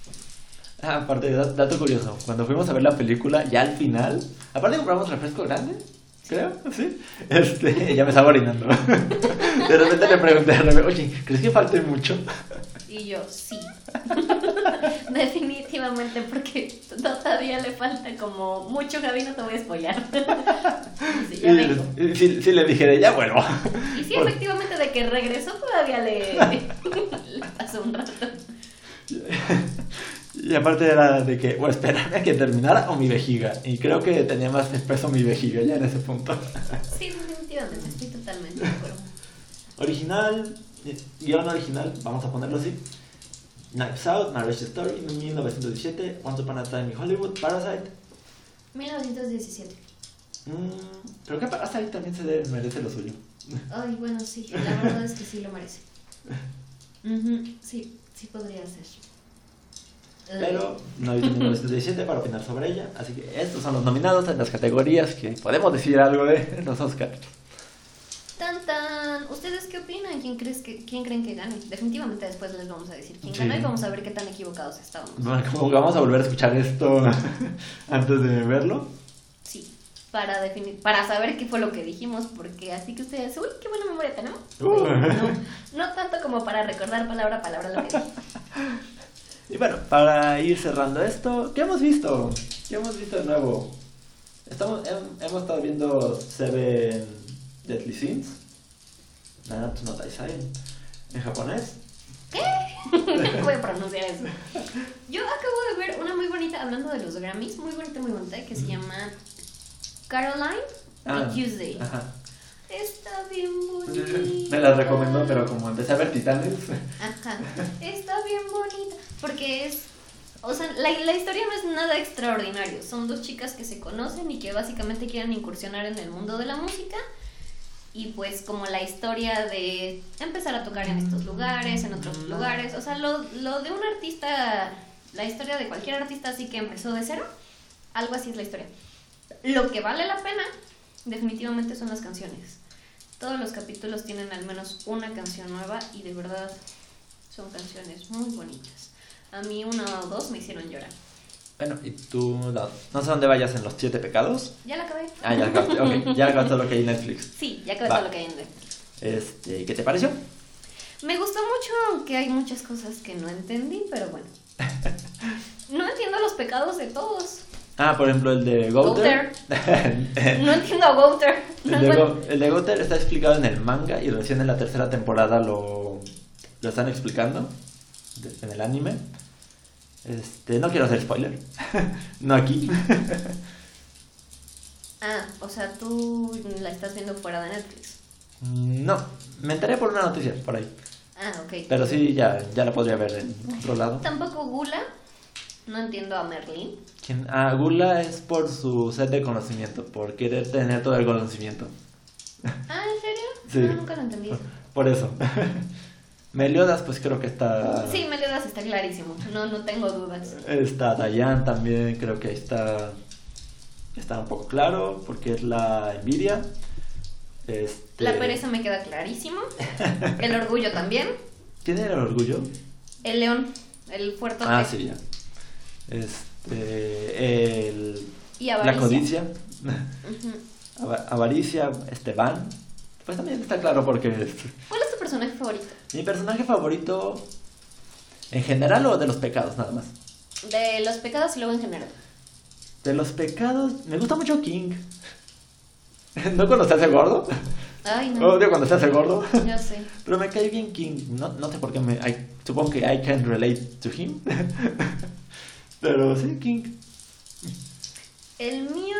Ah, aparte, dat- dato curioso, cuando fuimos a ver la película, ya al final, aparte compramos refresco grande, creo, ¿sí? Este, ya me estaba orinando. De repente le pregunté a Rebe, oye, ¿crees que falte mucho? Y yo, sí. Definitivamente, porque todavía le falta como mucho, Gaby, no te voy a spoilear. Sí, ya Y sí, sí le dije, de, ya vuelvo. Y sí, Por- efectivamente, de que regresó todavía le, le pasó un rato. Y aparte era de que, o esperarme a que terminara o mi vejiga. Y creo que tenía más peso mi vejiga ya en ese punto. Sí, definitivamente, estoy totalmente de acuerdo. Original, eh, guion original, vamos a ponerlo así. Knives Out, Marriage Story, 1917, Once Upon a Time in Hollywood, Parasite. 1917. Mm, creo que Parasite también se debe- merece lo suyo. Ay, bueno, sí, la verdad es que sí lo merece. Ujú, Sí, sí podría ser. Pero no he visto 1917 para opinar sobre ella. Así que estos son los nominados en las categorías que podemos decir algo de los Oscars. Tan tan, ¿ustedes qué opinan? ¿Quién, crees que, ¿Quién creen que gane? Definitivamente después les vamos a decir quién Sí. ganó y vamos a ver qué tan equivocados estábamos. Bueno, vamos a volver a escuchar esto antes de verlo. Sí, para definir, para saber qué fue lo que dijimos, porque así que ustedes, uy, qué buena memoria tenemos. Uh. No, no tanto como para recordar palabra a palabra lo que dije. Y bueno, para ir cerrando esto, ¿qué hemos visto? ¿Qué hemos visto de nuevo? Estamos, hem- hemos estado viendo Seven Deadly Sins, Nanatsu no Taisai, en japonés. No voy a pronunciar eso. Yo acabo de ver una muy bonita, hablando de los Grammys, muy bonita, muy bonita, que se llama Caroline Ah, y Tuesday. Ajá. Está bien bonita. Me la recomendó, pero como empecé a ver Titanes, Ajá. Está bien bonita. Porque es. O sea, la, la historia no es nada extraordinario. Son dos chicas que se conocen y que básicamente quieren incursionar en el mundo de la música. Y pues como la historia de empezar a tocar en estos lugares, en otros lugares. O sea, lo, lo de un artista, la historia de cualquier artista así que empezó de cero. Algo así es la historia. Lo que vale la pena definitivamente son las canciones. Todos los capítulos tienen al menos una canción nueva y de verdad son canciones muy bonitas. A mí una o dos me hicieron llorar. Bueno, y tú no, no sé dónde vayas en los siete pecados. ¿Ya la acabé? Ah, ya acabaste, ok, ya acabaste todo lo que hay en Netflix. Sí, ya acabé Va. todo lo que hay en Netflix. Este, ¿Qué te pareció? Me gustó mucho, aunque hay muchas cosas que no entendí, pero bueno. No entiendo los pecados de todos. Ah, por ejemplo, el de Gouter. No entiendo a Wouter. No el, de Go- el de Gouter está explicado en el manga y recién en la tercera temporada lo, lo están explicando en el anime. Este, no quiero hacer spoiler. no aquí. Ah, o sea, tú la estás viendo fuera de Netflix. no, Me enteré por una noticia, por ahí. Ah, ok. Pero sí, ya, ya la podría ver en otro lado. Tampoco Gula. No entiendo a Merlin. ¿Quién? Ah, Gula es por su sed de conocimiento, por querer tener todo el conocimiento. Ah, ¿en serio? Sí. No, nunca lo entendí. Por eso. Meliodas, pues creo que está. Sí, Meliodas está clarísimo. No, no tengo dudas. Está Dayan también, creo que ahí está. Está un poco claro, porque es la envidia. Este... La pereza me queda clarísimo. El orgullo también. ¿Quién era el orgullo? El león. El fuerte. Ah, sí, ya. Este. El... Y La avaricia. codicia. Ujú. Ava- Avaricia, Esteban. Pues también está claro porque es- ¿Cuál es tu personaje favorito? mi personaje favorito en general o de los pecados nada más. De los pecados y luego en general. De los pecados, me gusta mucho King. ¿No cuando se hace gordo? Ay, no. Odio cuando se hace gordo. Yo sé. Pero me cae bien King. No, no sé por qué me. I- supongo que I can relate to him. Pero sí, King. El mío,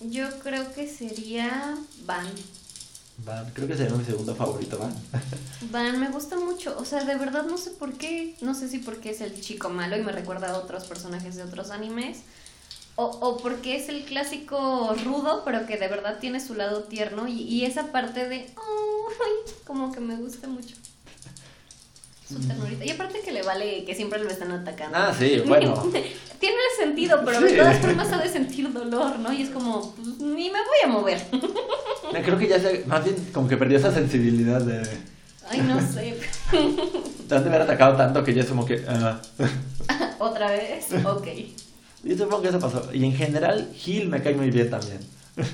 yo creo que sería Van. Van, creo que sería mi segundo favorito, Van. Van me gusta mucho. O sea, de verdad no sé por qué. No sé si porque es el chico malo y me recuerda a otros personajes de otros animes. O, o porque es el clásico rudo, pero que de verdad tiene su lado tierno. Y, y esa parte de. "Oh, ay", como que me gusta mucho. Su ternurita. Y aparte que le vale que siempre lo están atacando. Ah, sí, bueno. Tiene sentido, pero de Sí. todas formas ha de sentir dolor, ¿no? Y es como, pues, ni me voy a mover. Creo que ya se. Más bien, como que perdió esa sensibilidad de. Ay, no sé. Te han de haber atacado tanto que ya es como que. ah. ¿Otra vez? Ok. Y supongo que eso pasó. Y en general, Gil me cae muy bien también.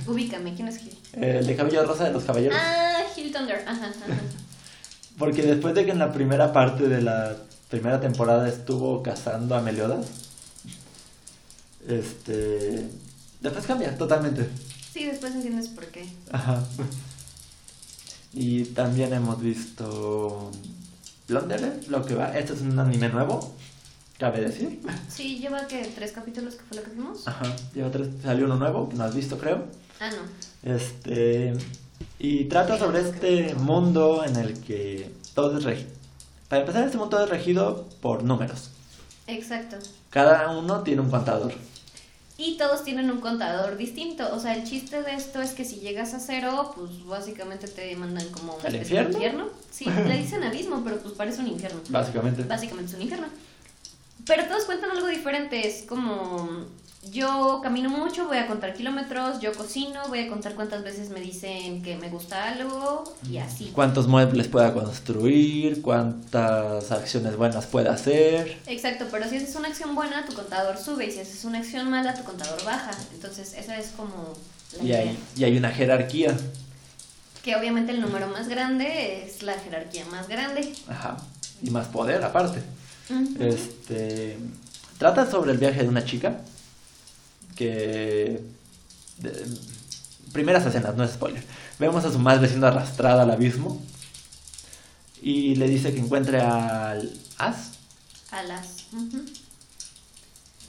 Ubícame, ¿quién es Gil? El de cabello rosa de los caballeros. Ah, Gil Thunder. Ajá, ajá. Porque después de que en la primera parte de la primera temporada estuvo cazando a Meliodas, este. Después cambia totalmente. Sí, después entiendes por qué. Ajá. Y también hemos visto. Plunderer, lo que va. Este es un anime nuevo, cabe decir. Sí, lleva que tres capítulos que fue lo que vimos. Ajá. Lleva tres, salió uno nuevo, que no has visto, creo. Ah, no. Este. Y trata sobre este mundo en el que todo es regido. Para empezar, este mundo es regido por números. Exacto. Cada uno tiene un contador. Y todos tienen un contador distinto. O sea, el chiste de esto es que si llegas a cero, pues básicamente te mandan como una ¿Al especie de infierno? Sí, le dicen abismo, pero pues parece un infierno. Básicamente. Básicamente es un infierno. Pero todos cuentan algo diferente. Es como. Yo camino mucho, voy a contar kilómetros, yo cocino, voy a contar cuántas veces me dicen que me gusta algo y así. Cuántos muebles pueda construir, cuántas acciones buenas pueda hacer. Exacto, pero si haces una acción buena, tu contador sube y si haces una acción mala, tu contador baja. Entonces, esa es como la Y idea. hay, y hay una jerarquía. Que obviamente el número más grande es la jerarquía más grande. Ajá. Y más poder aparte. Este. Trata sobre el viaje de una chica. Que. de- primeras escenas, no es spoiler. Vemos a su madre siendo arrastrada al abismo. Y le dice que encuentre al as. A las. ujú.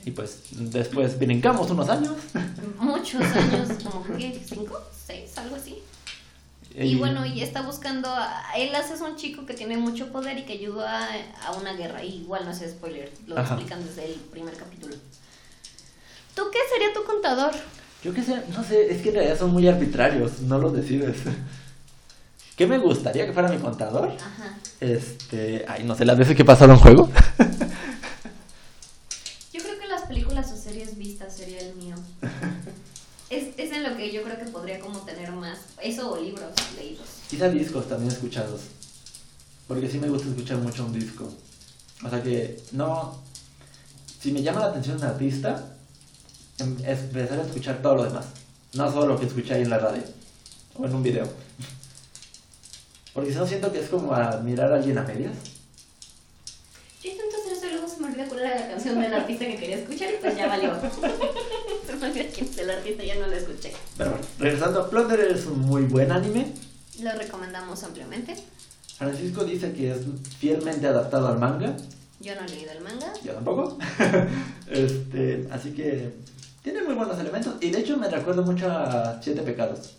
Y pues después brincamos unos años. Muchos años, como que cinco, seis, algo así. Y bueno, y está buscando. A, él hace un chico que tiene mucho poder y que ayudó a, a una guerra. Y igual no es spoiler, lo Ajá. explican desde el primer capítulo. ¿Tú qué sería tu contador? Yo qué sé, no sé, es que en realidad son muy arbitrarios, no los decides. ¿Qué me gustaría que fuera mi contador? Ajá. Este, ay, no sé, las veces que pasaron juego. Yo creo que las películas o series vistas sería el mío. Es, es en lo que yo creo que podría como tener más. Eso o libros leídos. Quizá discos también escuchados. Porque sí me gusta escuchar mucho un disco. O sea que no. Si me llama la atención un artista, empezar a escuchar todo lo demás. No solo lo que escuché ahí en la radio o en un video. Porque si no siento que es como admirar a alguien a medias. Yo intento hacer eso y luego se me olvida cuál era la canción del artista que quería escuchar y pues ya valió. se me olvida quién es el artista y ya no lo escuché. Pero bueno, regresando a Plunder es un muy buen anime. Lo recomendamos ampliamente. Francisco dice que es fielmente adaptado al manga. Yo no he leído el manga. Yo tampoco. este, así que tiene muy buenos elementos. Y de hecho me recuerda mucho a Siete Pecados.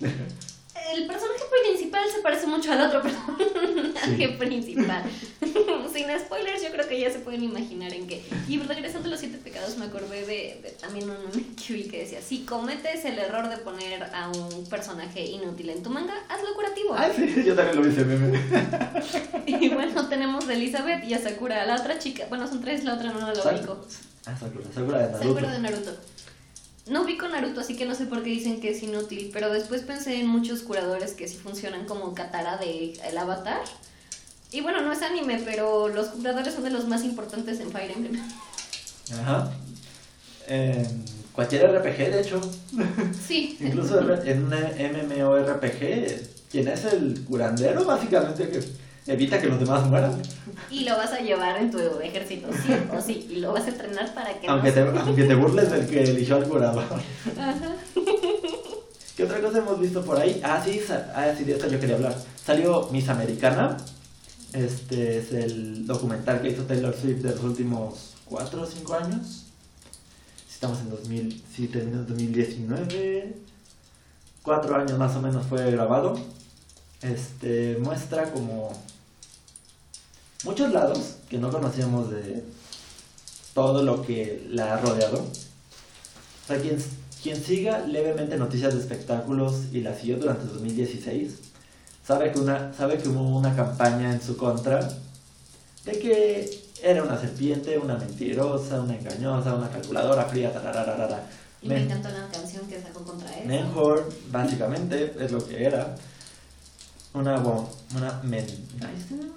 El personaje principal se parece mucho al otro personaje principal. Sin spoilers, yo creo que ya se pueden imaginar en qué. Y regresando a los siete pecados, me acordé de, también un vi que decía: si cometes el error de poner a un personaje inútil en tu manga, hazlo curativo. Ah, sí, yo también lo hice, meme. y bueno, tenemos a Elizabeth y a Sakura, la otra chica. Bueno, son tres, la otra no la ubico. Ah, Sakura, Sakura de Naruto. Sakura de Naruto. No vi con Naruto, así que no sé por qué dicen que es inútil, pero después pensé en muchos curadores que sí funcionan como Katara de el Avatar. Y bueno, no es anime, pero los curadores son de los más importantes en Fire Emblem. Ajá. cualquier RPG, de hecho. Sí. Incluso en un MMORPG, quien es el curandero, básicamente, que evita que los demás mueran. Y lo vas a llevar en tu ejército, sí o sí, y lo vas a entrenar para que aunque Te, aunque te burles del que eligió al curador. Ajá. ¿Qué otra cosa hemos visto por ahí? Ah, sí, ah, sí, de esto yo quería hablar. Salió Miss Americana. Este es el documental que hizo Taylor Swift de los últimos 4 o 5 años. Estamos en 2000, sí, terminó en 2019. 4 años más o menos fue grabado. Este muestra como muchos lados que no conocíamos de todo lo que la ha rodeado. O sea, quien, quien siga levemente noticias de espectáculos y la siguió durante 2016, sabe que, una, sabe que hubo una campaña en su contra de que era una serpiente, una mentirosa, una engañosa, una calculadora fría, tarararara. Y me, encantó la canción que sacó contra él. Mejor, básicamente, es lo que era una, una men,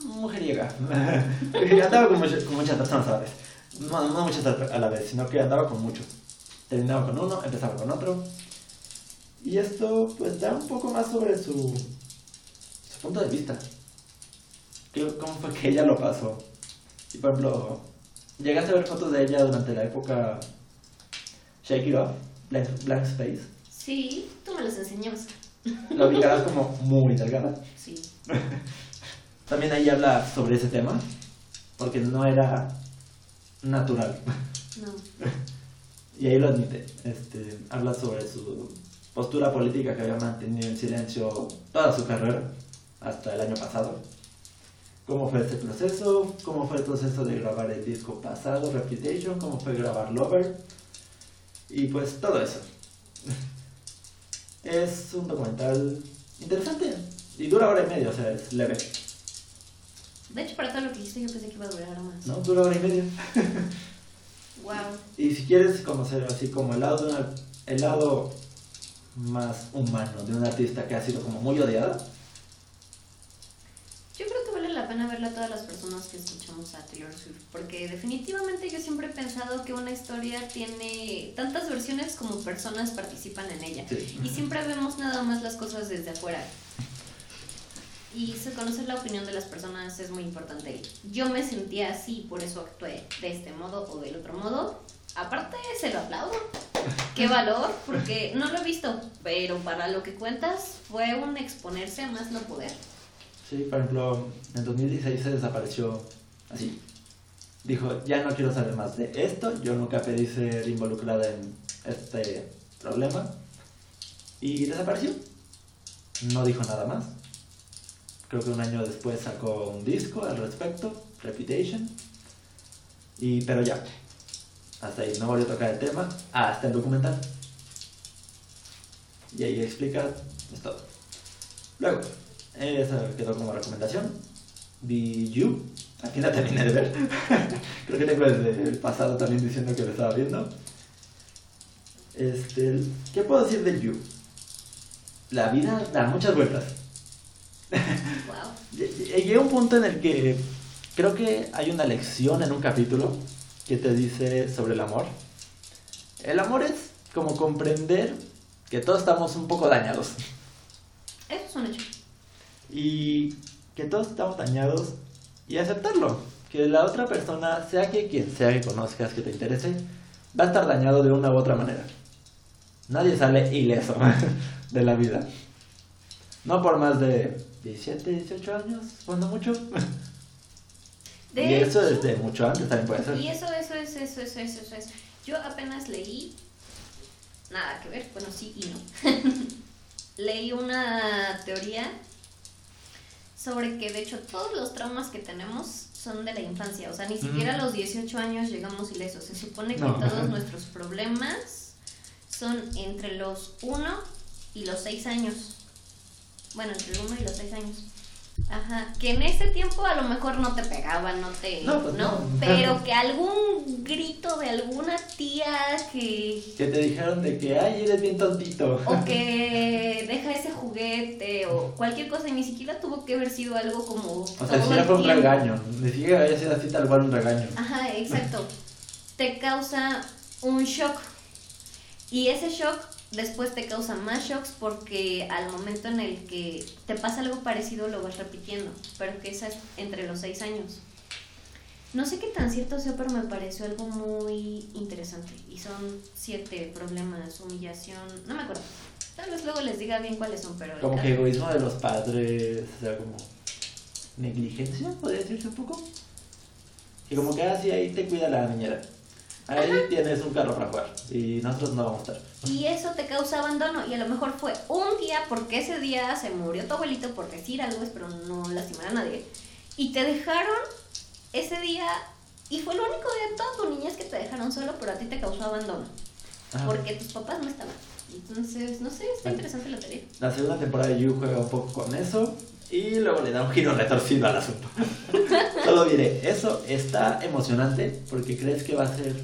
mujeriega. andaba con, con, muchas personas a la vez. No, no muchas a la vez, sino que andaba con muchos. Terminaba con uno, empezaba con otro. Y esto pues da un poco más sobre su, su punto de vista. ¿Cómo fue que ella lo pasó? Y por ejemplo, llegaste a ver fotos de ella durante la época Shake It Off, Blank, Space. Sí, tú me las enseñaste. La ubicarás como muy delgada. Sí. También ahí habla sobre ese tema, porque no era natural. No. Y ahí lo admite. Este, habla sobre su postura política que había mantenido en silencio toda su carrera, hasta el año pasado. Cómo fue este proceso, cómo fue el proceso de grabar el disco pasado, Reputation, cómo fue grabar Lover, y pues todo eso. Es un documental interesante y dura hora y media, o sea, es leve. De hecho, para todo lo que dijiste, yo pensé que iba a durar más. No, dura hora y media. wow. Y si quieres conocer así como el lado, de el lado más humano de un artista que ha sido como muy odiada, pena verla a todas las personas que escuchamos a Taylor Swift, porque definitivamente yo siempre he pensado que una historia tiene tantas versiones como personas participan en ella. Y siempre vemos nada más las cosas desde afuera. Y conocer la opinión de las personas es muy importante. Yo me sentía así, por eso actué de este modo o del otro modo. Aparte, se lo aplaudo. Qué valor, porque no lo he visto, pero para lo que cuentas fue un exponerse a más no poder. Sí, por ejemplo, en 2016 se desapareció así. Dijo, ya no quiero saber más de esto, yo nunca pedí ser involucrada en este problema. Y desapareció. No dijo nada más. Creo que un año después sacó un disco al respecto, Reputation. Y, pero ya, hasta ahí, no volvió a tocar el tema, hasta el documental. Y ahí explica, es todo. Luego, esa quedó como recomendación. Vi You. Aquí la terminé de ver. Creo que tengo desde el pasado también diciendo que lo estaba viendo. Este, ¿Qué puedo decir de You? La vida da muchas vueltas. Wow. Llegué a un punto en el que creo que hay una lección en un capítulo que te dice sobre el amor. El amor es como comprender que todos estamos un poco dañados. Eso es un hecho y que todos estamos dañados y aceptarlo. Que la otra persona, sea que quien sea que conozcas, que te interese, va a estar dañado de una u otra manera. Nadie sale ileso de la vida. No por más de 17, 18 años, cuando mucho. y eso desde mucho antes también puede ser. Y eso, eso, eso, eso, eso, eso, eso. Yo apenas leí, nada que ver, bueno, sí y no. leí una teoría sobre que de hecho todos los traumas que tenemos son de la infancia, o sea, ni siquiera a los 18 años llegamos ilesos. Se supone que No. todos nuestros problemas son entre los 1 y los 6 años. Bueno, entre el 1 y los 6 años. Ajá, que en ese tiempo a lo mejor no te pegaban, no te... No, pues no. Pero que algún grito de alguna tía que Que te dijeron de que, ay, eres bien tontito. o que deja ese juguete o cualquier cosa y ni siquiera tuvo que haber sido algo como O sea, el fue un regaño. Ni siquiera había sido así tal cual un regaño. Ajá, exacto. Te causa un shock y ese shock después te causa más shocks porque al momento en el que te pasa algo parecido lo vas repitiendo, pero que esa es entre los seis años. No sé qué tan cierto sea, pero me pareció algo muy interesante. Y son siete problemas, humillación, no me acuerdo. Tal vez luego les diga bien cuáles son, pero... Como que egoísmo de los padres, o sea, como negligencia, podría decirse un poco. Y como que así ahí te cuida la niñera. Ahí tienes un carro para jugar y nosotros no vamos a estar. Y eso te causa abandono. Y a lo mejor fue un día porque ese día se murió tu abuelito por decir algo, espero no lastimar a nadie. Y te dejaron ese día. Y fue el único día de toda tu niñez que te dejaron solo, pero a ti te causó abandono. Ajá. Porque tus papás no estaban. Entonces, no sé, está interesante la teoría. La segunda temporada de You juega un poco con eso y luego le da un giro retorcido al asunto. Solo diré, eso está emocionante porque crees que va a ser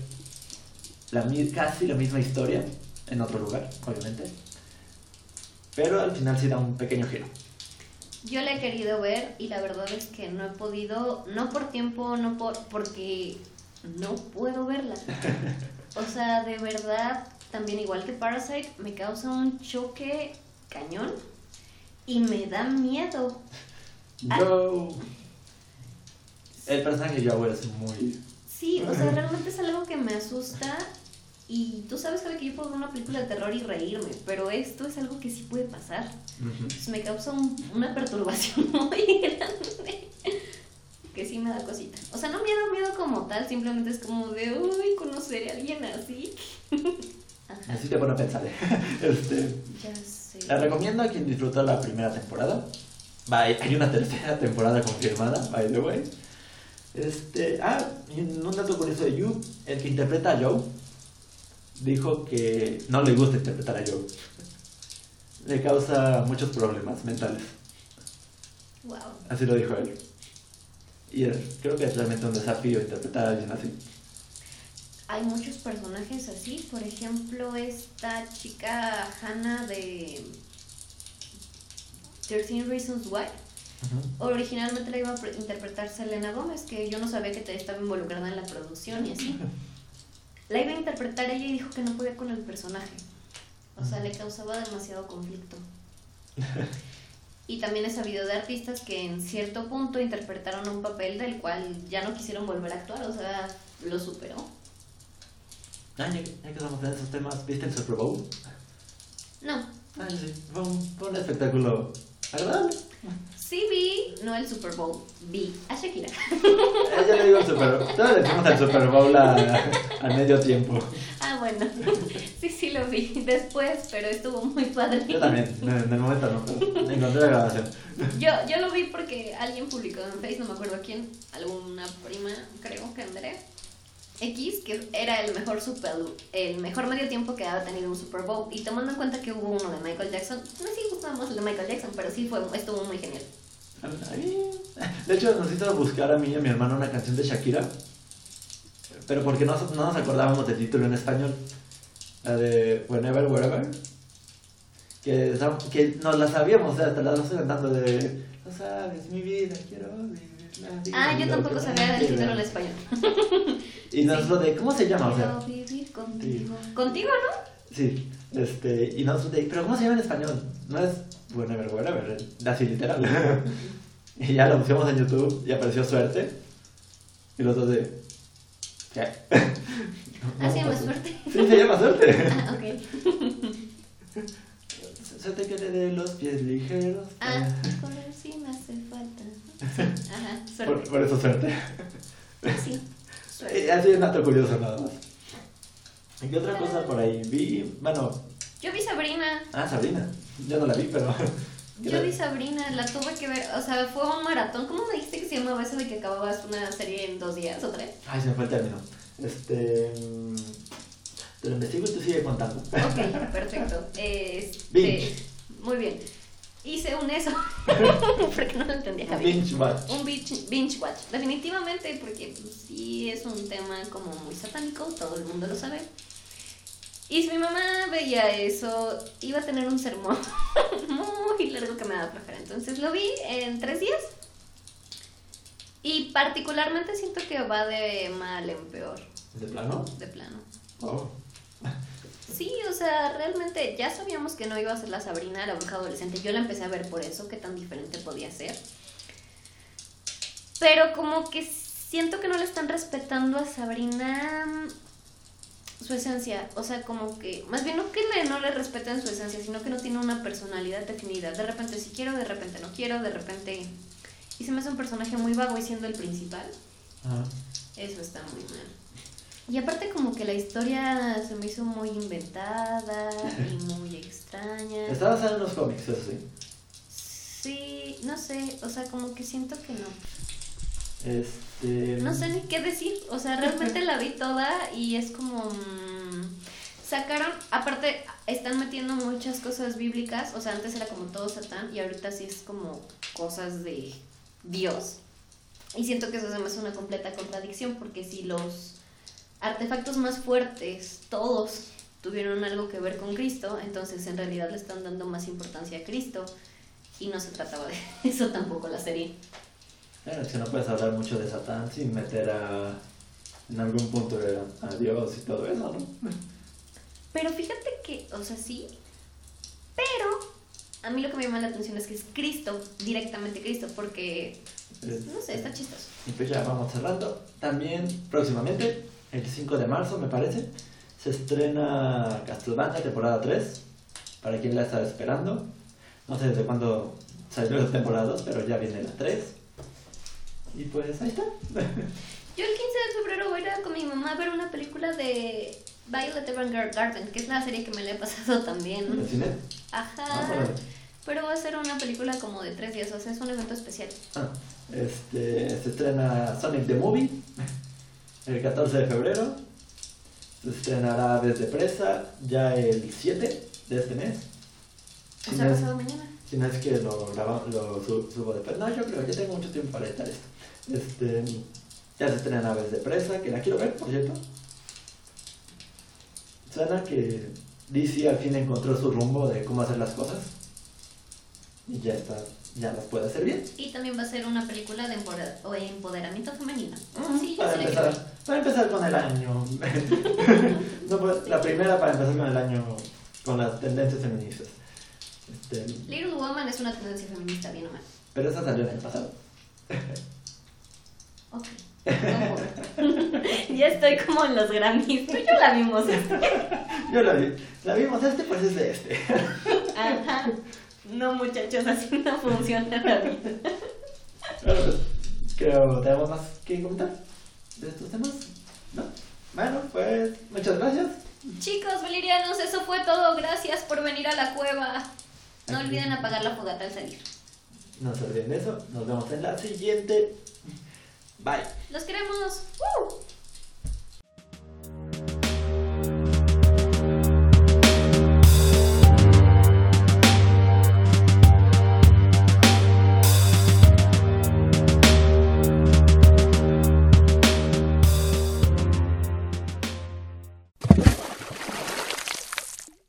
la, casi la misma historia en otro lugar, obviamente. Pero al final sí da un pequeño giro. Yo la he querido ver y la verdad es que no he podido, no por tiempo, no por porque no puedo verla. O sea, de verdad, también igual que Parasite, me causa un choque cañón y me da miedo. Ah. Yo... El personaje de Joe es muy... Sí, o sea, realmente es algo que me asusta y tú sabes Javi, que yo puedo ver una película de terror y reírme, pero esto es algo que sí puede pasar. Pues me causa un- una perturbación muy grande. Que sí me da cosita. O sea, no miedo, miedo como tal, simplemente es como de, uy, conocer a alguien así. Ajá, Así te pone a pensar. Este, ya sé. la recomiendo a quien disfrutó la primera temporada. Va, hay una tercera temporada confirmada, by the way. Este, ah, y un dato curioso de You, el que interpreta a Joe dijo que no le gusta interpretar a Joe. Le causa muchos problemas mentales. Wow. Así lo dijo él. Y es- creo que es realmente un desafío interpretar a alguien así. Hay muchos personajes así, por ejemplo, esta chica Hannah de 13 Reasons Why. Originalmente la iba a pre- interpretar Selena Gómez, que yo no sabía que estaba involucrada en la producción y así. La iba a interpretar ella y dijo que no podía con el personaje. O sea, le causaba demasiado conflicto. Y también he sabido de artistas que en cierto punto interpretaron un papel del cual ya no quisieron volver a actuar, o sea, lo superó. Ah, ya, que- ya que estamos en esos temas, ¿viste el Super Bowl? No, Ah, sí, fue un, fue un espectáculo agradable. Sí vi, no el Super Bowl, vi a Shakira. Eh, yo le digo el Super Bowl. Todos le decimos al Super Bowl a- medio tiempo. Ah, bueno, sí, sí lo vi después, pero estuvo muy padre. Yo también, en el momento no, encontré la grabación. Yo, yo lo vi porque alguien publicó en Facebook, no me acuerdo quién, alguna prima, creo que Andrea X, que era el mejor super, el mejor medio tiempo que había tenido un Super Bowl. Y tomando en cuenta que hubo uno de Michael Jackson, no sé si gustamos el de Michael Jackson, pero sí fue, estuvo muy genial. De hecho, nos hizo buscar a mí y a mi hermano una canción de Shakira. Pero porque no, no nos acordábamos del título en español. La de Whenever, Wherever. Que, que nos la sabíamos, o sea, te la estoy cantando de. No sabes, mi vida, quiero vivirla. Ah, yo tampoco sabía del título en español. Y nosotros de, ¿cómo se llama? O sea, Quiero vivir contigo. Contigo, ¿no? sí, este, y nosotros de, ¿pero cómo se llama en español? No es Whenever, Wherever, es así literal. y ya lo pusimos en YouTube y apareció suerte. Y los dos de, ¿qué? Ah, se llama suerte. Sí, se llama suerte. Ah, ok. Suerte que le dé los pies ligeros. Ah, por él sí me hace ajá, suerte. por eso suerte. Sí, suerte. Eh, Así es un dato curioso nada más. ¿Y qué otra cosa por ahí? Vi, bueno, Yo vi Sabrina. ah, Sabrina. Yo no la vi, pero Yo vi Sabrina, la tuve que ver, o sea, fue un maratón. ¿Cómo me dijiste que se llamaba eso de que acababas una serie en dos días o tres? Ay, se me fue el término. Este. mm, Te lo investigo y tú sigue contando. Ok, perfecto. Este, Binge. Muy bien. Hice un eso. porque no lo entendía, Javi. Binge watch. Un binge, binge watch. Definitivamente, porque pues, sí es un tema como muy satánico, todo el mundo lo sabe. Y si mi mamá veía eso, iba a tener un sermón muy largo que me daba flojera. Entonces lo vi en tres días. Y particularmente siento que va de mal en peor, ¿De plano? de plano. Oh. Sí, o sea, realmente ya sabíamos que no iba a ser la Sabrina, la bruja adolescente. Yo la empecé a ver por eso, qué tan diferente podía ser. Pero como que siento que no le están respetando a Sabrina mm, su esencia. O sea, como que, más bien no que le, no le respeten su esencia, sino que no tiene una personalidad definida. De repente sí quiero, de repente no quiero, de repente... Y se me hace un personaje muy vago y siendo el principal. Ah. Eso está muy mal. Y aparte como que la historia se me hizo muy inventada y muy extraña. Está basada en los cómics, eso sí. Sí, no sé, o sea, como que siento que no. Este. No sé ni qué decir, o sea, realmente la vi toda y es como... mm, sacaron, aparte, están metiendo muchas cosas bíblicas, o sea, antes era como todo Satán y ahorita sí es como cosas de Dios. Y siento que eso se me hace una completa contradicción porque si los artefactos más fuertes, todos tuvieron algo que ver con Cristo, entonces en realidad le están dando más importancia a Cristo y no se trataba de eso tampoco la serie. Claro, es que no puedes hablar mucho de Satán sin meter a. En algún punto a, a Dios y todo eso, ¿no? Pero fíjate que, o sea, sí, pero a mí lo que me llama la atención es que es Cristo, directamente Cristo, porque, no sé, está chistoso. Y pues ya vamos cerrando. También próximamente, el 5 de marzo me parece, se estrena Castlevania temporada 3. Para quien la está esperando. No sé desde cuándo salió la temporada 2, pero ya viene la 3. Y pues ahí está. Yo el 15 de febrero voy a ir con mi mamá a ver una película de Violet Evergarden, que es la serie que me la he pasado ¿El también. cine? Ajá. Ah. Pero va a ser una película como de tres días, o sea, es un evento especial. Ah, este, se estrena Sonic the Movie el 14 de febrero. Se estrenará Desde Presa ya el 7 de este mes. Si no es- pasado mañana. Si no es que lo, graba- lo su- subo después. No, yo creo que tengo mucho tiempo para editar esto. Este, ya se estrena Aves de Presa, que la quiero ver, por cierto. Suena que DC al fin encontró su rumbo de cómo hacer las cosas. Y ya está, ya las puede hacer bien. Y también va a ser una película de empoderamiento femenino. Sí, yo para, sí ver. empezar, para empezar con el año. No, pues, la primera para empezar con el año con las tendencias feministas. Este, Little Woman es una tendencia feminista, bien o mal. pero esa salió el año pasado. Ok. ya estoy como en los Grammys. Tú y yo la vimos. Yo la vi. La vimos este, pues es de este. Ajá. No, muchachos, así no funciona la vida. Bueno, pues, creo que tenemos más que comentar de estos temas. ¿No? Bueno, pues muchas gracias. Chicos, valerianos, eso fue todo. Gracias por venir a la cueva. No Aquí. olviden apagar la fogata al salir. No se olviden de eso. Nos vemos en la siguiente. Bye. Los queremos. ¡Uh!